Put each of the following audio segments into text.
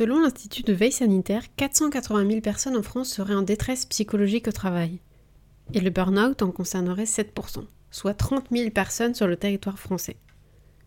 Selon l'Institut de veille sanitaire, 480 000 personnes en France seraient en détresse psychologique au travail. Et le burn-out en concernerait 7%, soit 30 000 personnes sur le territoire français.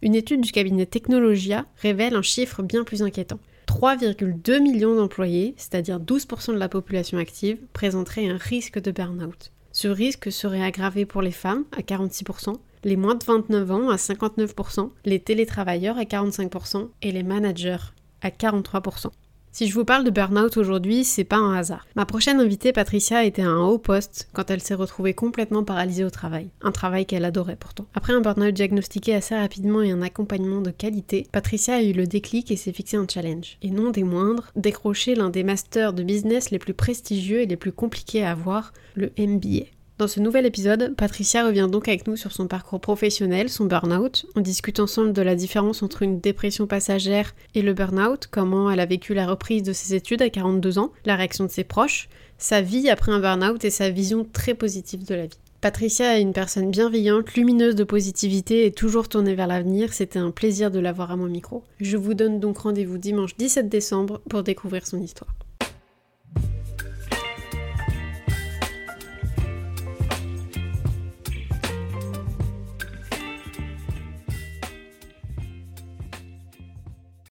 Une étude du cabinet Technologia révèle un chiffre bien plus inquiétant. 3,2 millions d'employés, c'est-à-dire 12% de la population active, présenteraient un risque de burn-out. Ce risque serait aggravé pour les femmes à 46%, les moins de 29 ans à 59%, les télétravailleurs à 45% et les managers à 43%. Si je vous parle de burn-out aujourd'hui, c'est pas un hasard. Ma prochaine invitée, Patricia, était à un haut poste quand elle s'est retrouvée complètement paralysée au travail. Un travail qu'elle adorait pourtant. Après un burn-out diagnostiqué assez rapidement et un accompagnement de qualité, Patricia a eu le déclic et s'est fixé un challenge. Et non des moindres, décrocher l'un des masters de business les plus prestigieux et les plus compliqués à avoir, le MBA. Dans ce nouvel épisode, Patricia revient donc avec nous sur son parcours professionnel, son burn-out. On discute ensemble de la différence entre une dépression passagère et le burn-out, comment elle a vécu la reprise de ses études à 42 ans, la réaction de ses proches, sa vie après un burn-out et sa vision très positive de la vie. Patricia est une personne bienveillante, lumineuse de positivité et toujours tournée vers l'avenir. C'était un plaisir de l'avoir à mon micro. Je vous donne donc rendez-vous dimanche 17 décembre pour découvrir son histoire.